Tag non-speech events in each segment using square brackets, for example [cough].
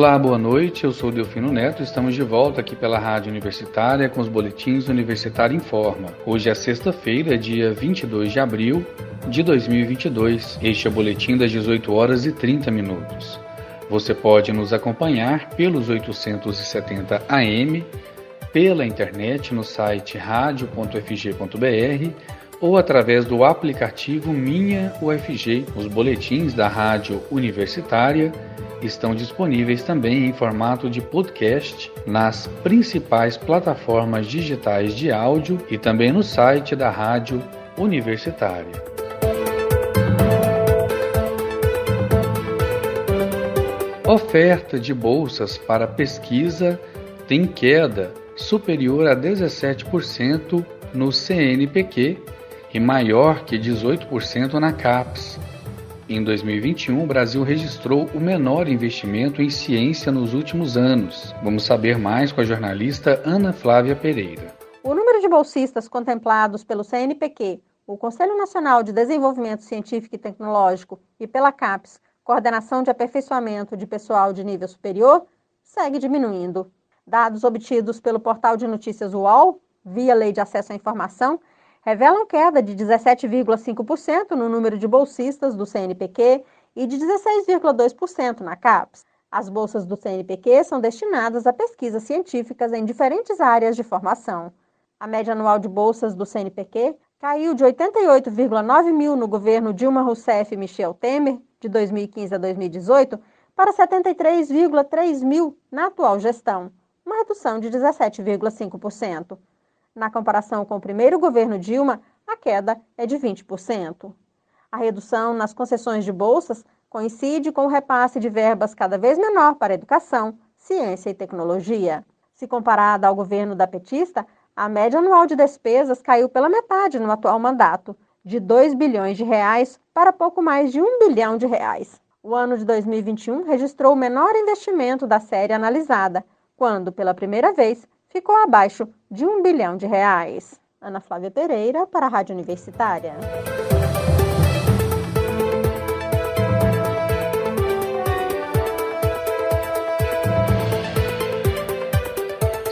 Olá, boa noite. Eu sou Delfino Neto. Estamos de volta aqui pela Rádio Universitária com os boletins Universitário Informa. Hoje é sexta-feira, dia 22 de abril de 2022. Este é o boletim das 18 horas e 30 minutos. Você pode nos acompanhar pelos 870 AM, pela internet no site radio.fg.br ou através do aplicativo Minha UFG. Os boletins da Rádio Universitária estão disponíveis também em formato de podcast nas principais plataformas digitais de áudio e também no site da Rádio Universitária. Oferta de bolsas para pesquisa tem queda superior a 17% no CNPq e maior que 18% na CAPES. Em 2021, o Brasil registrou o menor investimento em ciência nos últimos anos. Vamos saber mais com a jornalista Ana Flávia Pereira. O número de bolsistas contemplados pelo CNPq, o Conselho Nacional de Desenvolvimento Científico e Tecnológico, e pela CAPES, Coordenação de Aperfeiçoamento de Pessoal de Nível Superior, segue diminuindo. Dados obtidos pelo portal de notícias UOL, via Lei de Acesso à Informação, revelam queda de 17,5% no número de bolsistas do CNPq e de 16,2% na CAPES. As bolsas do CNPq são destinadas a pesquisas científicas em diferentes áreas de formação. A média anual de bolsas do CNPq caiu de 88,9 mil no governo Dilma Rousseff e Michel Temer, de 2015 a 2018, para 73,3 mil na atual gestão, uma redução de 17,5%. Na comparação com o primeiro governo Dilma, a queda é de 20%. A redução nas concessões de bolsas coincide com o repasse de verbas cada vez menor para educação, ciência e tecnologia. Se comparada ao governo da petista, a média anual de despesas caiu pela metade no atual mandato, de 2 bilhões de reais para pouco mais de 1 bilhão de reais. O ano de 2021 registrou o menor investimento da série analisada, quando, pela primeira vez, ficou abaixo de um bilhão de reais. Ana Flávia Pereira, para a Rádio Universitária.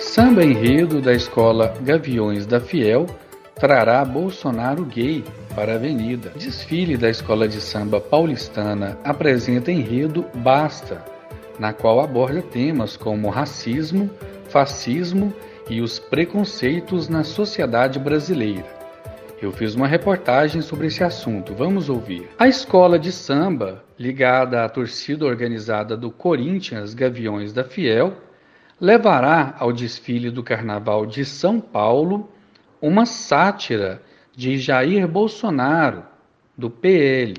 Samba enredo da escola Gaviões da Fiel trará Bolsonaro gay para a Avenida. Desfile da escola de samba paulistana apresenta enredo Basta, na qual aborda temas como racismo, fascismo e os preconceitos na sociedade brasileira. Eu fiz uma reportagem sobre esse assunto, vamos ouvir. A escola de samba, ligada à torcida organizada do Corinthians Gaviões da Fiel, levará ao desfile do Carnaval de São Paulo uma sátira de Jair Bolsonaro, do PL.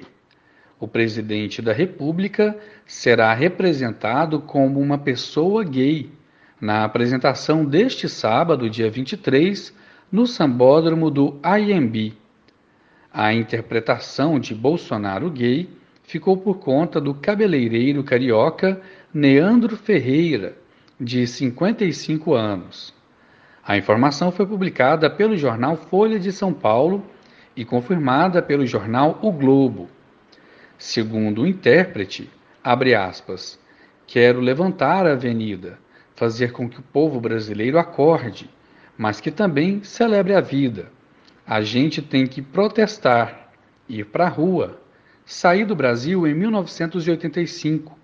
O presidente da República será representado como uma pessoa gay na apresentação deste sábado, dia 23, no sambódromo do IMB. A interpretação de Bolsonaro gay ficou por conta do cabeleireiro carioca Neandro Ferreira, de 55 anos. A informação foi publicada pelo jornal Folha de São Paulo e confirmada pelo jornal O Globo. Segundo o intérprete, abre aspas, quero levantar a avenida fazer com que o povo brasileiro acorde, mas que também celebre a vida. A gente tem que protestar, ir para a rua. Saí do Brasil em 1985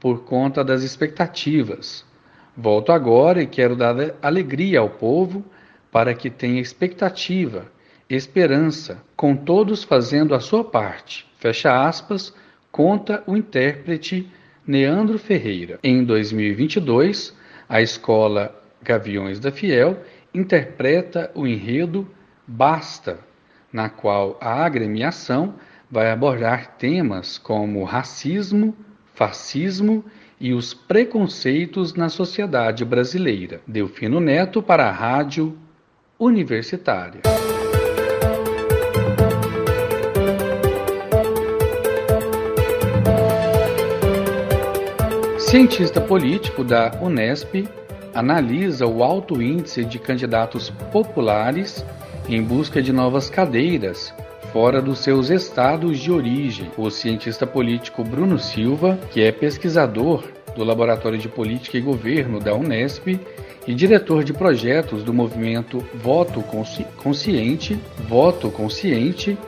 por conta das expectativas. Volto agora e quero dar alegria ao povo para que tenha expectativa, esperança, com todos fazendo a sua parte. Fecha aspas, conta o intérprete Neandro Ferreira. Em 2022, a escola Gaviões da Fiel interpreta o enredo Basta, na qual a agremiação vai abordar temas como racismo, fascismo e os preconceitos na sociedade brasileira. Delfino Neto para a Rádio Universitária. Cientista político da Unesp analisa o alto índice de candidatos populares em busca de novas cadeiras fora dos seus estados de origem. O cientista político Bruno Silva, que é pesquisador do Laboratório de Política e Governo da Unesp e diretor de projetos do movimento Voto Consciente, Voto Consciente,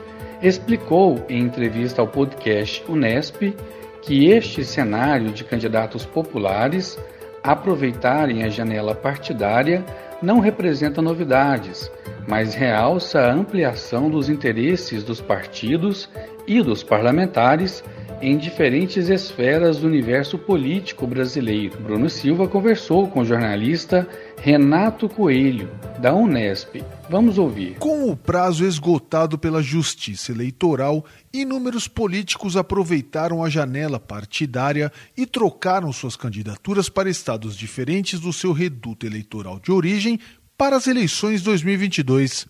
explicou em entrevista ao podcast Unesp que este cenário de candidatos populares aproveitarem a janela partidária não representa novidades, mas realça a ampliação dos interesses dos partidos e dos parlamentares em diferentes esferas do universo político brasileiro. Bruno Silva conversou com o jornalista Renato Coelho, da Unesp. Vamos ouvir. Com o prazo esgotado pela Justiça Eleitoral, inúmeros políticos aproveitaram a janela partidária e trocaram suas candidaturas para estados diferentes do seu reduto eleitoral de origem para as eleições 2022.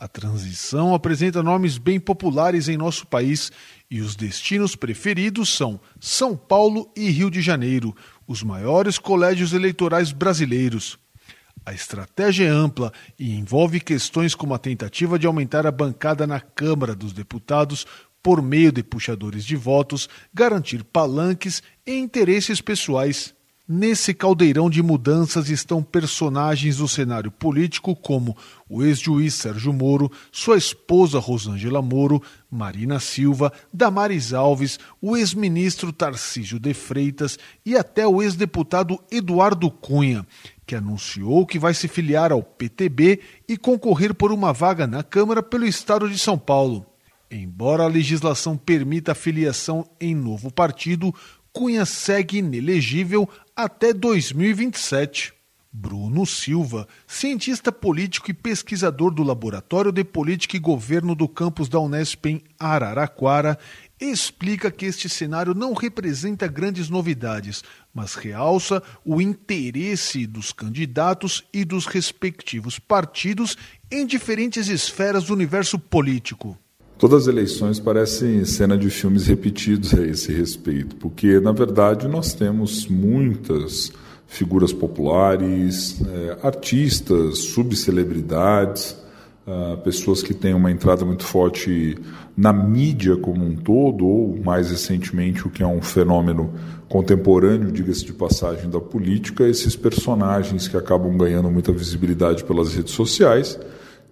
A transição apresenta nomes bem populares em nosso país e os destinos preferidos são São Paulo e Rio de Janeiro, os maiores colégios eleitorais brasileiros. A estratégia é ampla e envolve questões como a tentativa de aumentar a bancada na Câmara dos Deputados por meio de puxadores de votos, garantir palanques e interesses pessoais. Nesse caldeirão de mudanças estão personagens do cenário político como o ex-juiz Sérgio Moro, sua esposa Rosângela Moro, Marina Silva, Damares Alves, o ex-ministro Tarcísio de Freitas e até o ex-deputado Eduardo Cunha, que anunciou que vai se filiar ao PTB e concorrer por uma vaga na Câmara pelo estado de São Paulo. Embora a legislação permita a filiação em novo partido, Cunha segue inelegível até 2027. Bruno Silva, cientista político e pesquisador do Laboratório de Política e Governo do campus da Unesp em Araraquara, explica que este cenário não representa grandes novidades, mas realça o interesse dos candidatos e dos respectivos partidos em diferentes esferas do universo político. Todas as eleições parecem cena de filmes repetidos a esse respeito, porque, na verdade, nós temos muitas figuras populares, é, artistas, subcelebridades, uh, pessoas que têm uma entrada muito forte na mídia como um todo, ou mais recentemente, o que é um fenômeno contemporâneo, diga-se de passagem, da política, esses personagens que acabam ganhando muita visibilidade pelas redes sociais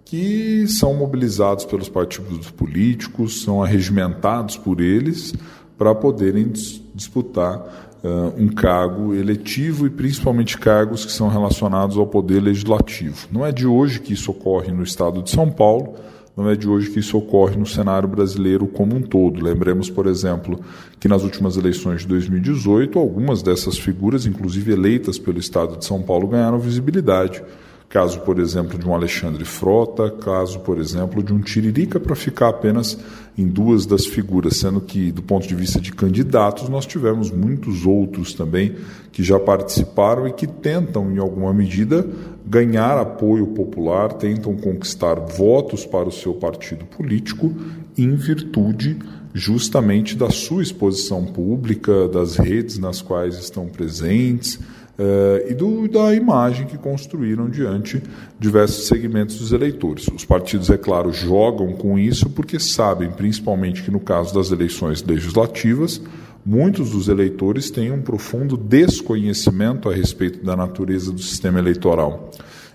que são mobilizados pelos partidos políticos, são arregimentados por eles para poderem disputar uh, um cargo eletivo e principalmente cargos que são relacionados ao poder legislativo. Não é de hoje que isso ocorre no estado de São Paulo, não é de hoje que isso ocorre no cenário brasileiro como um todo. Lembremos, por exemplo, que nas últimas eleições de 2018, algumas dessas figuras, inclusive eleitas pelo estado de São Paulo, ganharam visibilidade Caso, por exemplo, de um Alexandre Frota, caso, por exemplo, de um Tiririca, para ficar apenas em duas das figuras, sendo que, do ponto de vista de candidatos, nós tivemos muitos outros também que já participaram e que tentam, em alguma medida, ganhar apoio popular, tentam conquistar votos para o seu partido político em virtude justamente da sua exposição pública, das redes nas quais estão presentes uh, e do, da imagem que construíram diante diversos segmentos dos eleitores. Os partidos, é claro, jogam com isso porque sabem, principalmente que no caso das eleições legislativas, muitos dos eleitores têm um profundo desconhecimento a respeito da natureza do sistema eleitoral.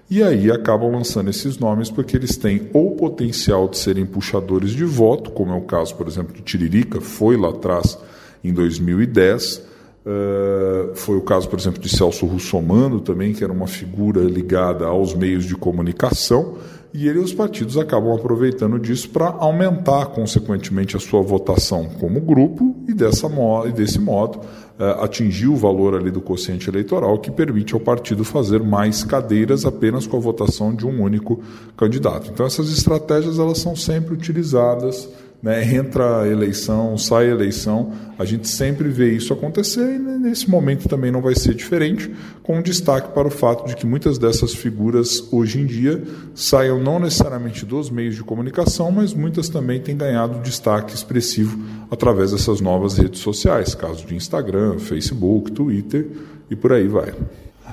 E aí acabam lançando esses nomes porque eles têm ou potencial de serem puxadores de voto, como é o caso, por exemplo, do Tiririca, foi lá atrás em 2010, Uh, foi o caso, por exemplo, de Celso Russomano também, que era uma figura ligada aos meios de comunicação, e ele os partidos acabam aproveitando disso para aumentar, consequentemente, a sua votação como grupo e, dessa e desse modo uh, atingir o valor ali do quociente eleitoral que permite ao partido fazer mais cadeiras apenas com a votação de um único candidato. Então essas estratégias elas são sempre utilizadas né, entra a eleição, sai a eleição, a gente sempre vê isso acontecer e nesse momento também não vai ser diferente, com destaque para o fato de que muitas dessas figuras hoje em dia saiam não necessariamente dos meios de comunicação, mas muitas também têm ganhado destaque expressivo através dessas novas redes sociais, caso de Instagram, Facebook, Twitter e por aí vai.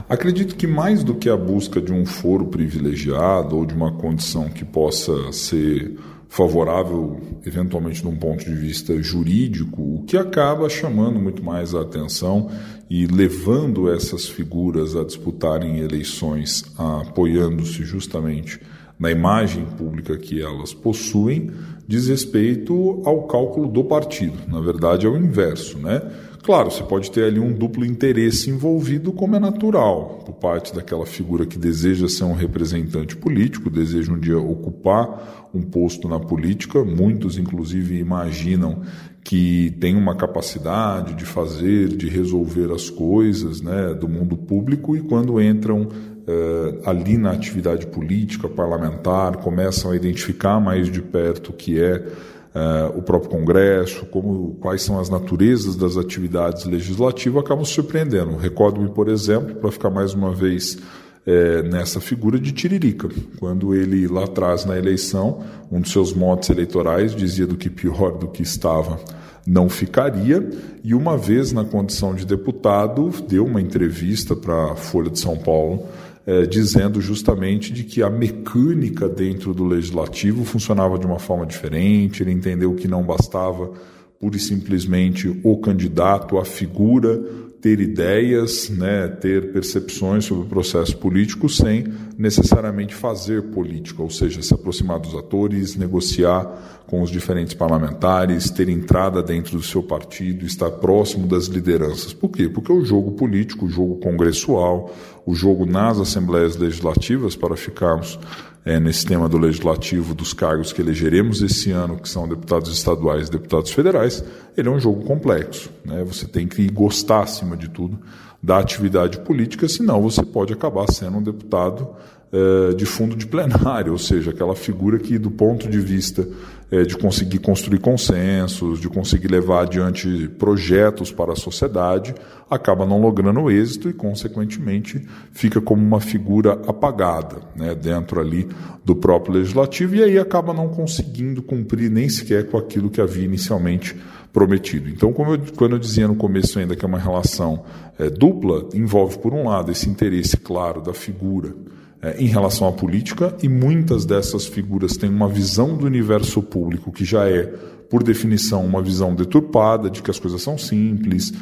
Acredito que mais do que a busca de um foro privilegiado ou de uma condição que possa ser favorável, eventualmente, de um ponto de vista jurídico, o que acaba chamando muito mais a atenção e levando essas figuras a disputarem eleições, apoiando-se justamente na imagem pública que elas possuem, diz respeito ao cálculo do partido. Na verdade, é o inverso, né? Claro, você pode ter ali um duplo interesse envolvido, como é natural, por parte daquela figura que deseja ser um representante político, deseja um dia ocupar um posto na política. Muitos, inclusive, imaginam que tem uma capacidade de fazer, de resolver as coisas né, do mundo público e quando entram uh, ali na atividade política, parlamentar, começam a identificar mais de perto o que é uh, o próprio Congresso, como, quais são as naturezas das atividades legislativas, acabam surpreendendo. Recordo-me, por exemplo, para ficar mais uma vez é, nessa figura de Tiririca, quando ele lá atrás na eleição, um dos seus motes eleitorais dizia do que pior do que estava não ficaria, e uma vez na condição de deputado, deu uma entrevista para a Folha de São Paulo, é, dizendo justamente de que a mecânica dentro do legislativo funcionava de uma forma diferente, ele entendeu que não bastava pura e simplesmente o candidato, a figura, ter ideias, né, ter percepções sobre o processo político sem necessariamente fazer política, ou seja, se aproximar dos atores, negociar com os diferentes parlamentares, ter entrada dentro do seu partido, estar próximo das lideranças. Por quê? Porque o jogo político, o jogo congressual, o jogo nas assembleias legislativas, para ficarmos é, nesse tema do legislativo, dos cargos que elegeremos esse ano, que são deputados estaduais e deputados federais, ele é um jogo complexo. Né? Você tem que gostar, acima de tudo, da atividade política, senão você pode acabar sendo um deputado de fundo de plenário, [laughs] ou seja, aquela figura que, do ponto de vista é, de conseguir construir consensos, de conseguir levar adiante projetos para a sociedade, acaba não logrando êxito e, consequentemente, fica como uma figura apagada né, dentro ali do próprio legislativo e aí acaba não conseguindo cumprir nem sequer com aquilo que havia inicialmente prometido. Então, como eu, quando eu dizia no começo ainda que é uma relação é, dupla, envolve, por um lado, esse interesse claro da figura é, em relação à política, e muitas dessas figuras têm uma visão do universo público que já é, por definição, uma visão deturpada de que as coisas são simples,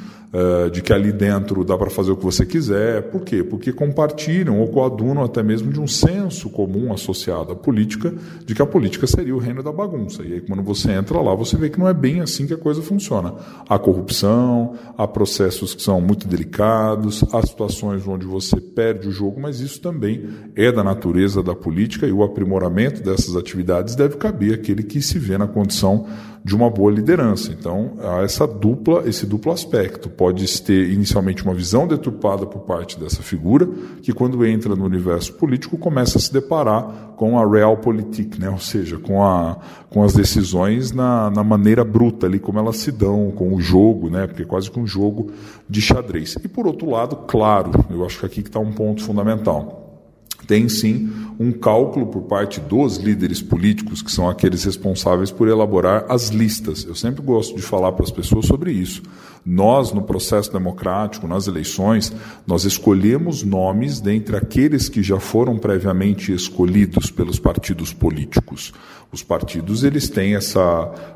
de que ali dentro dá para fazer o que você quiser. Por quê? Porque compartilham ou coadunam até mesmo de um senso comum associado à política, de que a política seria o reino da bagunça. E aí, quando você entra lá, você vê que não é bem assim que a coisa funciona. Há corrupção, há processos que são muito delicados, há situações onde você perde o jogo, mas isso também é da natureza da política e o aprimoramento dessas atividades deve caber àquele que se vê na condição de uma boa liderança. Então, há essa dupla, esse duplo aspecto. Pode ter inicialmente uma visão deturpada por parte dessa figura, que quando entra no universo político começa a se deparar com a realpolitik, né? ou seja, com, a, com as decisões na, na maneira bruta ali, como elas se dão, com o jogo, né? porque é quase que um jogo de xadrez. E por outro lado, claro, eu acho que aqui está um ponto fundamental tem sim um cálculo por parte dos líderes políticos, que são aqueles responsáveis por elaborar as listas. Eu sempre gosto de falar para as pessoas sobre isso. Nós, no processo democrático, nas eleições, nós escolhemos nomes dentre aqueles que já foram previamente escolhidos pelos partidos políticos. Os partidos eles têm essa,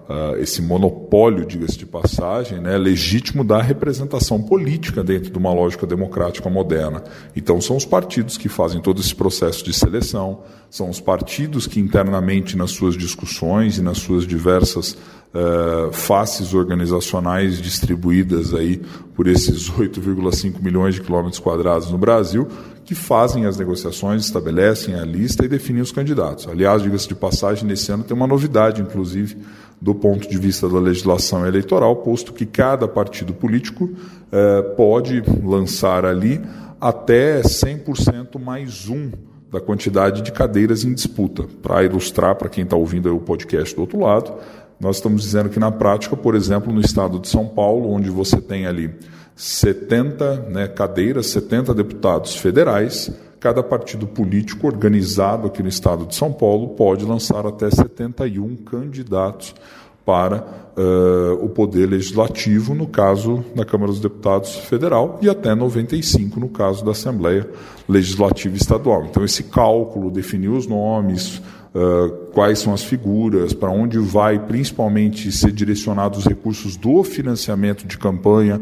uh, esse monopólio, diga-se de passagem, né, legítimo da representação política dentro de uma lógica democrática moderna. Então são os partidos que fazem todo esse processo de seleção, são os partidos que internamente nas suas discussões e nas suas diversas uh, faces organizacionais distribuídas aí por esses [laughs] 8,5 milhões de quilômetros quadrados no Brasil, que fazem as negociações, estabelecem a lista e definem os candidatos. Aliás, diga-se de passagem, nesse ano tem uma novidade, inclusive, do ponto de vista da legislação eleitoral, posto que cada partido político uh, pode lançar ali até 100% mais um da quantidade de cadeiras em disputa. Para ilustrar para quem está ouvindo o podcast do outro lado, nós estamos dizendo que na prática, por exemplo, no estado de São Paulo, onde você tem ali 70 né, cadeiras, 70 deputados federais, cada partido político organizado aqui no estado de São Paulo pode lançar até 71 candidatos para uh, o poder legislativo, no caso da Câmara dos Deputados Federal, e até 95 no caso da Assembleia Legislativa Estadual. Então, esse cálculo, definir os nomes, uh, quais são as figuras, para onde vai principalmente ser direcionados os recursos do financiamento de campanha,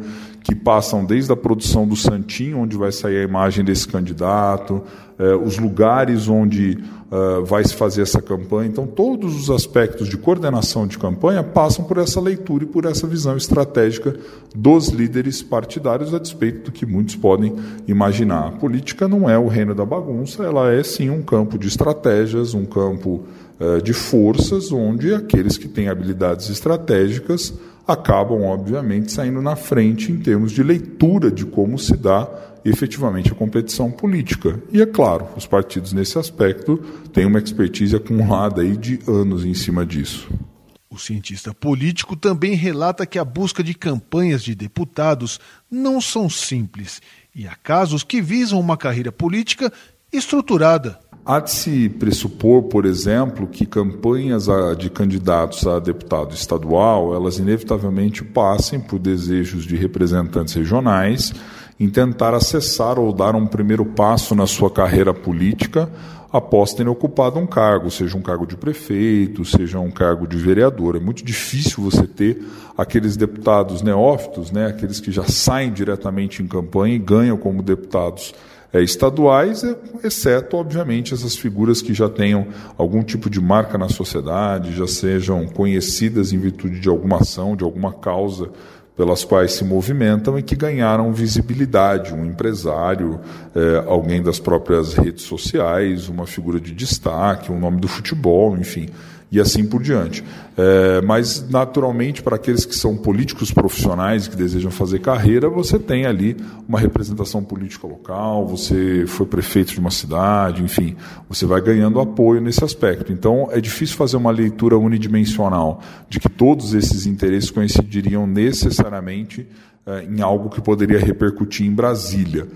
que passam desde a produção do Santinho, onde vai sair a imagem desse candidato, eh, os lugares onde uh, vai se fazer essa campanha. Então, todos os aspectos de coordenação de campanha passam por essa leitura e por essa visão estratégica dos líderes partidários, a despeito do que muitos podem imaginar. A política não é o reino da bagunça, ela é sim um campo de estratégias, um campo uh, de forças, onde aqueles que têm habilidades estratégicas acabam, obviamente, saindo na frente em termos de leitura de como se dá efetivamente a competição política. E é claro, os partidos nesse aspecto têm uma expertise acumulada aí de anos em cima disso. O cientista político também relata que a busca de campanhas de deputados não são simples e há casos que visam uma carreira política estruturada. Há de se pressupor, por exemplo, que campanhas de candidatos a deputado estadual, elas inevitavelmente passem por desejos de representantes regionais em tentar acessar ou dar um primeiro passo na sua carreira política após terem ocupado um cargo, seja um cargo de prefeito, seja um cargo de vereador. É muito difícil você ter aqueles deputados neófitos, né, aqueles que já saem diretamente em campanha e ganham como deputados é, estaduais, é, exceto, obviamente, essas figuras que já tenham algum tipo de marca na sociedade, já sejam conhecidas em virtude de alguma ação, de alguma causa pelas quais se movimentam e que ganharam visibilidade, um empresário, é, alguém das próprias redes sociais, uma figura de destaque, um nome do futebol, enfim e assim por diante. É, mas, naturalmente, para aqueles que são políticos profissionais que desejam fazer carreira, você tem ali uma representação política local, você foi prefeito de uma cidade, enfim, você vai ganhando apoio nesse aspecto. Então, é difícil fazer uma leitura unidimensional de que todos esses interesses coincidiriam necessariamente é, em algo que poderia repercutir em Brasília.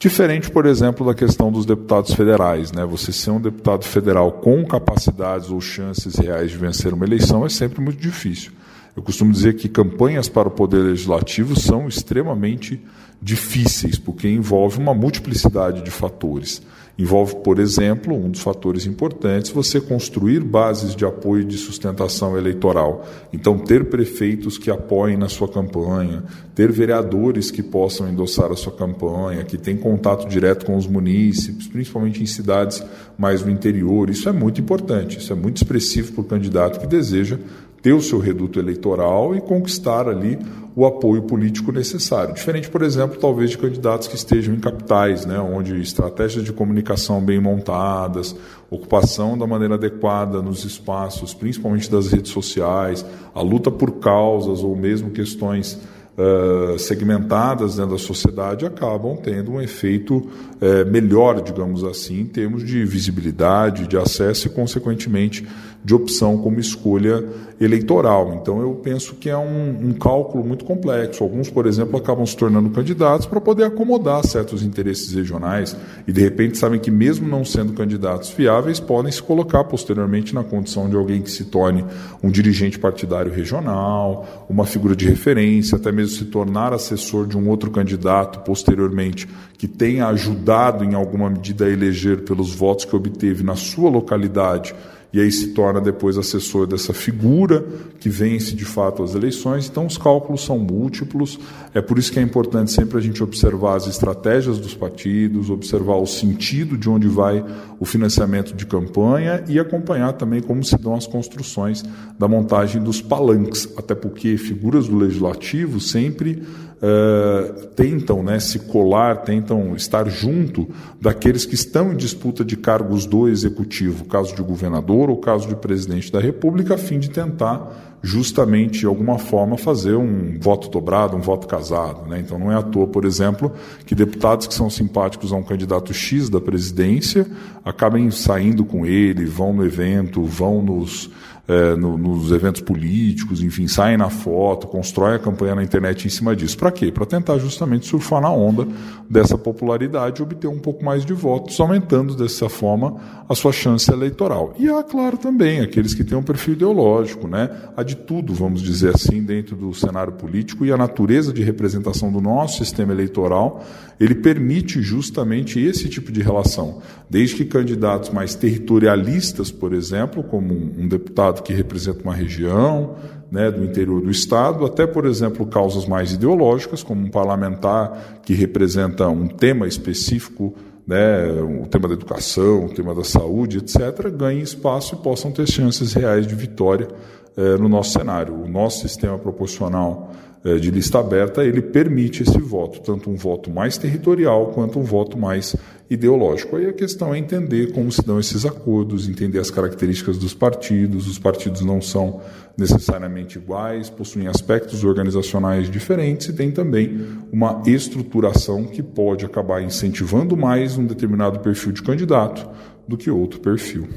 Diferente, por exemplo, da questão dos deputados federais. Né? Você ser um deputado federal com capacidades ou chances reais de vencer uma eleição é sempre muito difícil. Eu costumo dizer que campanhas para o poder legislativo são extremamente difíceis, porque envolve uma multiplicidade de fatores. Envolve, por exemplo, um dos fatores importantes, você construir bases de apoio e de sustentação eleitoral. Então, ter prefeitos que apoiem na sua campanha, ter vereadores que possam endossar a sua campanha, que tenham contato direto com os munícipes, principalmente em cidades mais no interior. Isso é muito importante, isso é muito expressivo para o candidato que deseja ter o seu reduto eleitoral e conquistar ali o apoio político necessário. Diferente, por exemplo, talvez de candidatos que estejam em capitais, né, onde estratégias de comunicação bem montadas, ocupação da maneira adequada nos espaços, principalmente das redes sociais, a luta por causas ou mesmo questões uh, segmentadas dentro da sociedade acabam tendo um efeito uh, melhor, digamos assim, em termos de visibilidade, de acesso e, consequentemente, de opção como escolha eleitoral. Então, eu penso que é um, um cálculo muito complexo. Alguns, por exemplo, acabam se tornando candidatos para poder acomodar certos interesses regionais e, de repente, sabem que, mesmo não sendo candidatos fiáveis, podem se colocar posteriormente na condição de alguém que se torne um dirigente partidário regional, uma figura de referência, até mesmo se tornar assessor de um outro candidato posteriormente que tenha ajudado em alguma medida a eleger pelos votos que obteve na sua localidade e aí se torna depois assessor dessa figura que vence de fato as eleições. Então os cálculos são múltiplos, é por isso que é importante sempre a gente observar as estratégias dos partidos, observar o sentido de onde vai o financiamento de campanha e acompanhar também como se dão as construções da montagem dos palanques, até porque figuras do legislativo sempre uh, tentam né, se colar, tentam estar junto daqueles que estão em disputa de cargos do executivo, caso de governador ou caso de presidente da República, a fim de tentar justamente de alguma forma fazer um voto dobrado, um voto casado. Né? Então não é à toa, por exemplo, que deputados que são simpáticos a um candidato X da presidência acabem saindo com ele, vão no evento, vão nos é, no, nos eventos políticos, enfim, saem na foto, constroem a campanha na internet em cima disso. Para quê? Para tentar justamente surfar na onda dessa popularidade e obter um pouco mais de votos, aumentando dessa forma a sua chance eleitoral. E há, claro, também aqueles que têm um perfil ideológico, né? Há de tudo, vamos dizer assim, dentro do cenário político e a natureza de representação do nosso sistema eleitoral, ele permite justamente esse tipo de relação. Desde que candidatos mais territorialistas, por exemplo, como um deputado que representa uma região, né, do interior do Estado, até, por exemplo, causas mais ideológicas, como um parlamentar que representa um tema específico, né, o tema da educação, o tema da saúde, etc., ganhem espaço e possam ter chances reais de vitória eh, no nosso cenário. O nosso sistema proporcional de lista aberta, ele permite esse voto, tanto um voto mais territorial quanto um voto mais ideológico. Aí a questão é entender como se dão esses acordos, entender as características dos partidos. Os partidos não são necessariamente iguais, possuem aspectos organizacionais diferentes e tem também uma estruturação que pode acabar incentivando mais um determinado perfil de candidato do que outro perfil.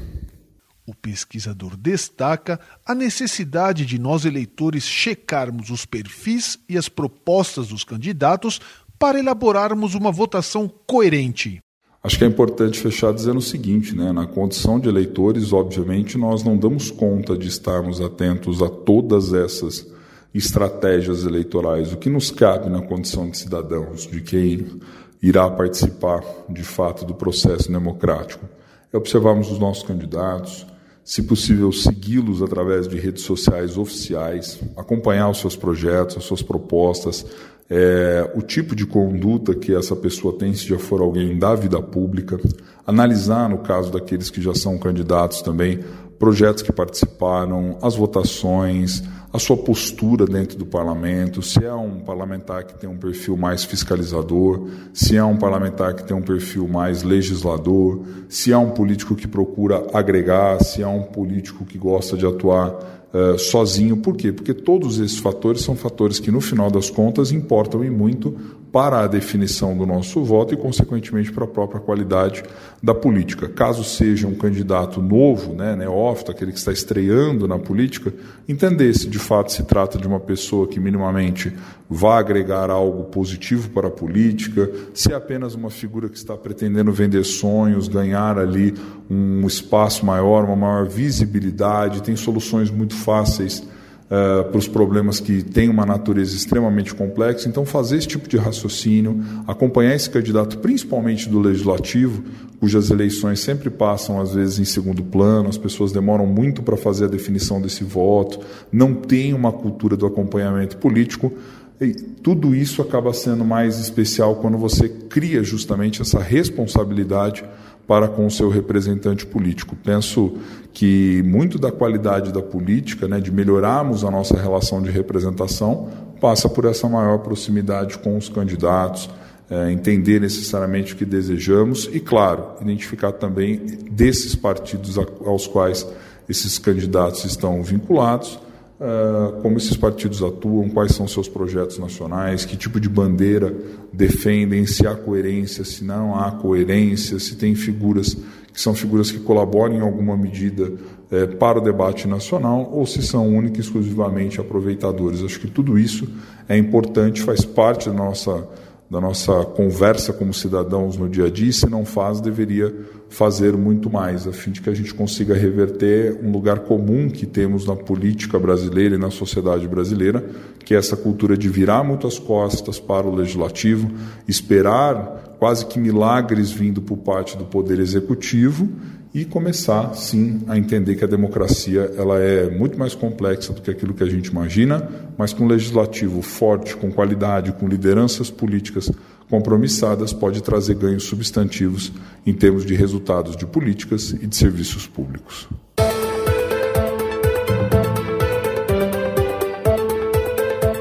O pesquisador destaca a necessidade de nós eleitores checarmos os perfis e as propostas dos candidatos para elaborarmos uma votação coerente. Acho que é importante fechar dizendo o seguinte, né? Na condição de eleitores, obviamente, nós não damos conta de estarmos atentos a todas essas estratégias eleitorais. O que nos cabe na condição de cidadãos, de quem irá participar de fato do processo democrático, é observarmos os nossos candidatos, se possível, segui-los através de redes sociais oficiais, acompanhar os seus projetos, as suas propostas, é, o tipo de conduta que essa pessoa tem, se já for alguém da vida pública, analisar, no caso daqueles que já são candidatos também, projetos que participaram, as votações, a sua postura dentro do parlamento, se é um parlamentar que tem um perfil mais fiscalizador, se é um parlamentar que tem um perfil mais legislador, se é um político que procura agregar, se é um político que gosta de atuar uh, sozinho. Por quê? Porque todos esses fatores são fatores que, no final das contas, importam e muito para a definição do nosso voto e, consequentemente, para a própria qualidade da política. Caso seja um candidato novo, né, neófito, aquele que está estreando na política, entender se de fato se trata de uma pessoa que minimamente vai agregar algo positivo para a política, se é apenas uma figura que está pretendendo vender sonhos, ganhar ali um espaço maior, uma maior visibilidade, tem soluções muito fáceis uh, para os problemas que têm uma natureza extremamente complexa. Então, fazer esse tipo de raciocínio, acompanhar esse candidato, principalmente do legislativo, cujas eleições sempre passam, às vezes, em segundo plano, as pessoas demoram muito para fazer a definição desse voto, não tem uma cultura do acompanhamento político. E tudo isso acaba sendo mais especial quando você cria justamente essa responsabilidade para com o seu representante político. Penso que muito da qualidade da política, né, de melhorarmos a nossa relação de representação, passa por essa maior proximidade com os candidatos, é, entender necessariamente o que desejamos e, claro, identificar também desses partidos aos quais esses candidatos estão vinculados Uh, como esses partidos atuam, quais são seus projetos nacionais, que tipo de bandeira defendem, se há coerência, se não há coerência, se tem figuras que são figuras que colaboram em alguma medida eh, para o debate nacional ou se são única e exclusivamente aproveitadores. Acho que tudo isso é importante, faz parte da nossa da nossa conversa como cidadãos no dia a dia, e se não faz, deveria fazer muito mais, a fim de que a gente consiga reverter um lugar comum que temos na política brasileira e na sociedade brasileira, que é essa cultura de virar muitas costas para o legislativo, esperar quase que milagres vindo por parte do poder executivo e começar sim a entender que a democracia ela é muito mais complexa do que aquilo que a gente imagina, mas com um legislativo forte, com qualidade, com lideranças políticas compromissadas pode trazer ganhos substantivos em termos de resultados de políticas e de serviços públicos.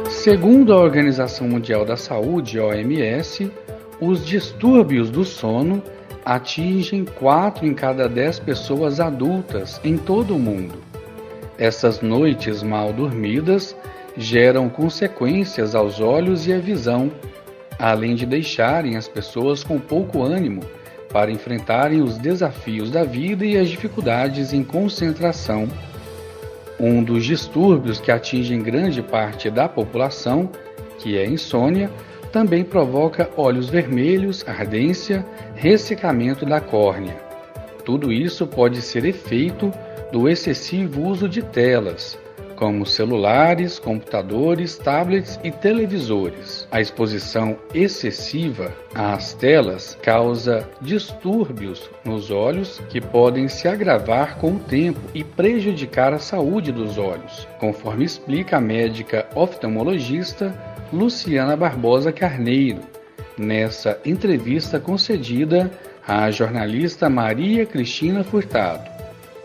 Segundo a Organização Mundial da Saúde, OMS, os distúrbios do sono atingem 4 em cada 10 pessoas adultas em todo o mundo. Essas noites mal dormidas geram consequências aos olhos e à visão, além de deixarem as pessoas com pouco ânimo para enfrentarem os desafios da vida e as dificuldades em concentração. Um dos distúrbios que atingem grande parte da população, que é a insônia, também provoca olhos vermelhos, ardência, ressecamento da córnea. Tudo isso pode ser efeito do excessivo uso de telas, como celulares, computadores, tablets e televisores. A exposição excessiva às telas causa distúrbios nos olhos que podem se agravar com o tempo e prejudicar a saúde dos olhos, conforme explica a médica oftalmologista Luciana Barbosa Carneiro, nessa entrevista concedida à jornalista Maria Cristina Furtado.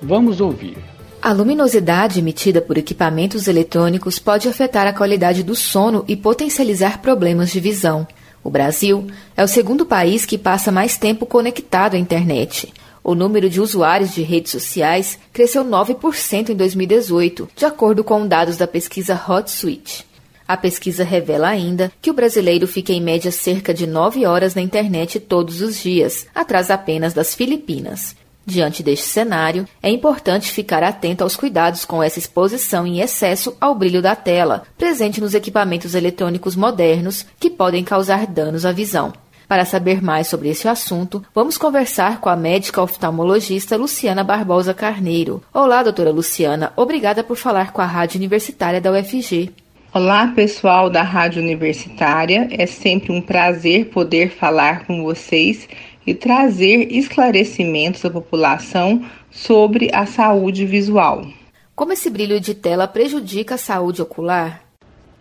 Vamos ouvir. A luminosidade emitida por equipamentos eletrônicos pode afetar a qualidade do sono e potencializar problemas de visão. O Brasil é o segundo país que passa mais tempo conectado à internet. O número de usuários de redes sociais cresceu 9% em 2018, de acordo com dados da pesquisa HotSuite. A pesquisa revela ainda que o brasileiro fica em média cerca de 9 horas na internet todos os dias, atrás apenas das Filipinas. Diante deste cenário, é importante ficar atento aos cuidados com essa exposição em excesso ao brilho da tela, presente nos equipamentos eletrônicos modernos, que podem causar danos à visão. Para saber mais sobre esse assunto, vamos conversar com a médica oftalmologista Luciana Barbosa Carneiro. Olá, doutora Luciana. Obrigada por falar com a Rádio Universitária da UFG. Olá, pessoal da Rádio Universitária. É sempre um prazer poder falar com vocês e trazer esclarecimentos à população sobre a saúde visual. Como esse brilho de tela prejudica a saúde ocular?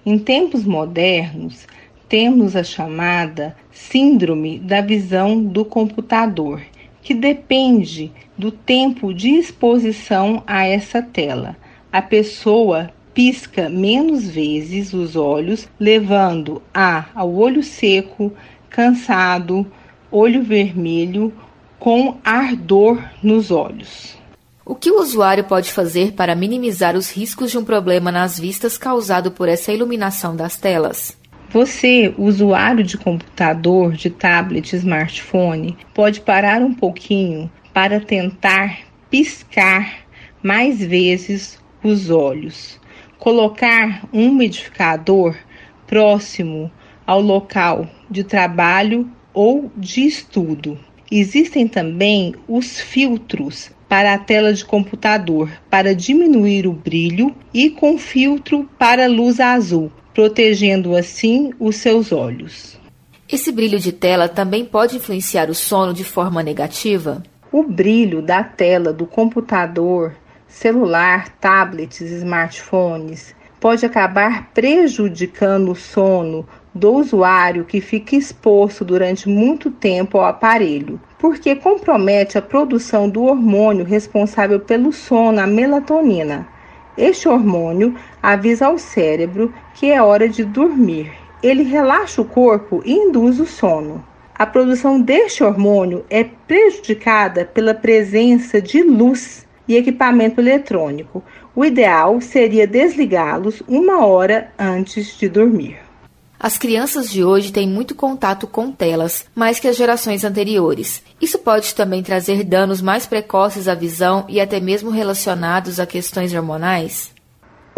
Em tempos modernos, temos a chamada Síndrome da visão do computador, que depende do tempo de exposição a essa tela. A pessoa pisca menos vezes os olhos, levando a ao olho seco, cansado, olho vermelho com ardor nos olhos. O que o usuário pode fazer para minimizar os riscos de um problema nas vistas causado por essa iluminação das telas? Você, usuário de computador, de tablet, smartphone, pode parar um pouquinho para tentar piscar mais vezes os olhos. Colocar um umidificador próximo ao local de trabalho ou de estudo. Existem também os filtros para a tela de computador para diminuir o brilho e com filtro para luz azul, protegendo assim os seus olhos. Esse brilho de tela também pode influenciar o sono de forma negativa? O brilho da tela do computador, celular, tablets, smartphones pode acabar prejudicando o sono do usuário que fica exposto durante muito tempo ao aparelho, porque compromete a produção do hormônio responsável pelo sono, a melatonina. Este hormônio avisa ao cérebro que é hora de dormir. Ele relaxa o corpo e induz o sono. A produção deste hormônio é prejudicada pela presença de luz e equipamento eletrônico. O ideal seria desligá-los uma hora antes de dormir. As crianças de hoje têm muito contato com telas, mais que as gerações anteriores. Isso pode também trazer danos mais precoces à visão e até mesmo relacionados a questões hormonais?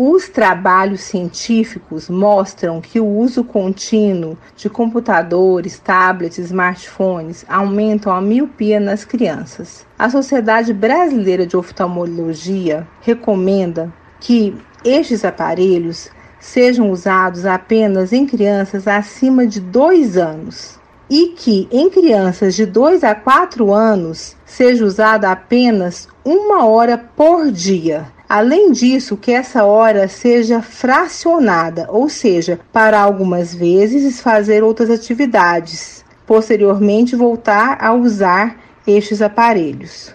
Os trabalhos científicos mostram que o uso contínuo de computadores, tablets, smartphones aumentam a miopia nas crianças. A Sociedade Brasileira de Oftalmologia recomenda que estes aparelhos sejam usados apenas em crianças acima de 2 anos e que em crianças de 2 a 4 anos seja usada apenas uma hora por dia. Além disso, que essa hora seja fracionada, ou seja, para algumas vezes fazer outras atividades, posteriormente voltar a usar estes aparelhos.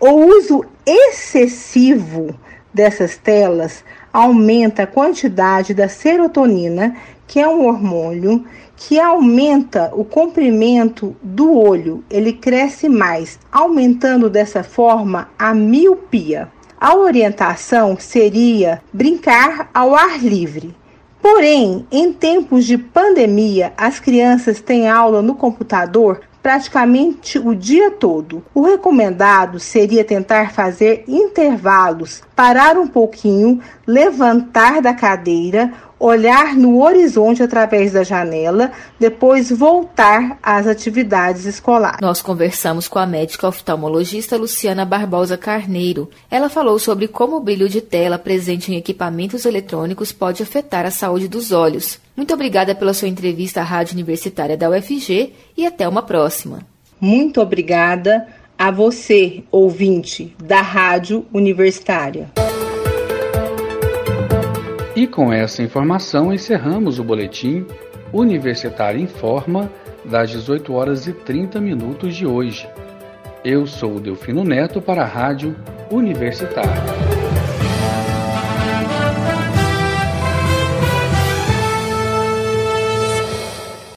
O uso excessivo dessas telas aumenta a quantidade da serotonina, que é um hormônio que aumenta o comprimento do olho, ele cresce mais, aumentando dessa forma a miopia. A orientação seria brincar ao ar livre. Porém, em tempos de pandemia, as crianças têm aula no computador praticamente o dia todo. O recomendado seria tentar fazer intervalos, parar um pouquinho, levantar da cadeira olhar no horizonte através da janela, depois voltar às atividades escolares. Nós conversamos com a médica oftalmologista Luciana Barbosa Carneiro. Ela falou sobre como o brilho de tela presente em equipamentos eletrônicos pode afetar a saúde dos olhos. Muito obrigada pela sua entrevista à Rádio Universitária da UFG e até uma próxima. Muito obrigada a você, ouvinte da Rádio Universitária. E com essa informação encerramos o boletim Universitário Informa das 18 horas e 30 minutos de hoje. Eu sou o Delfino Neto para a Rádio Universitária.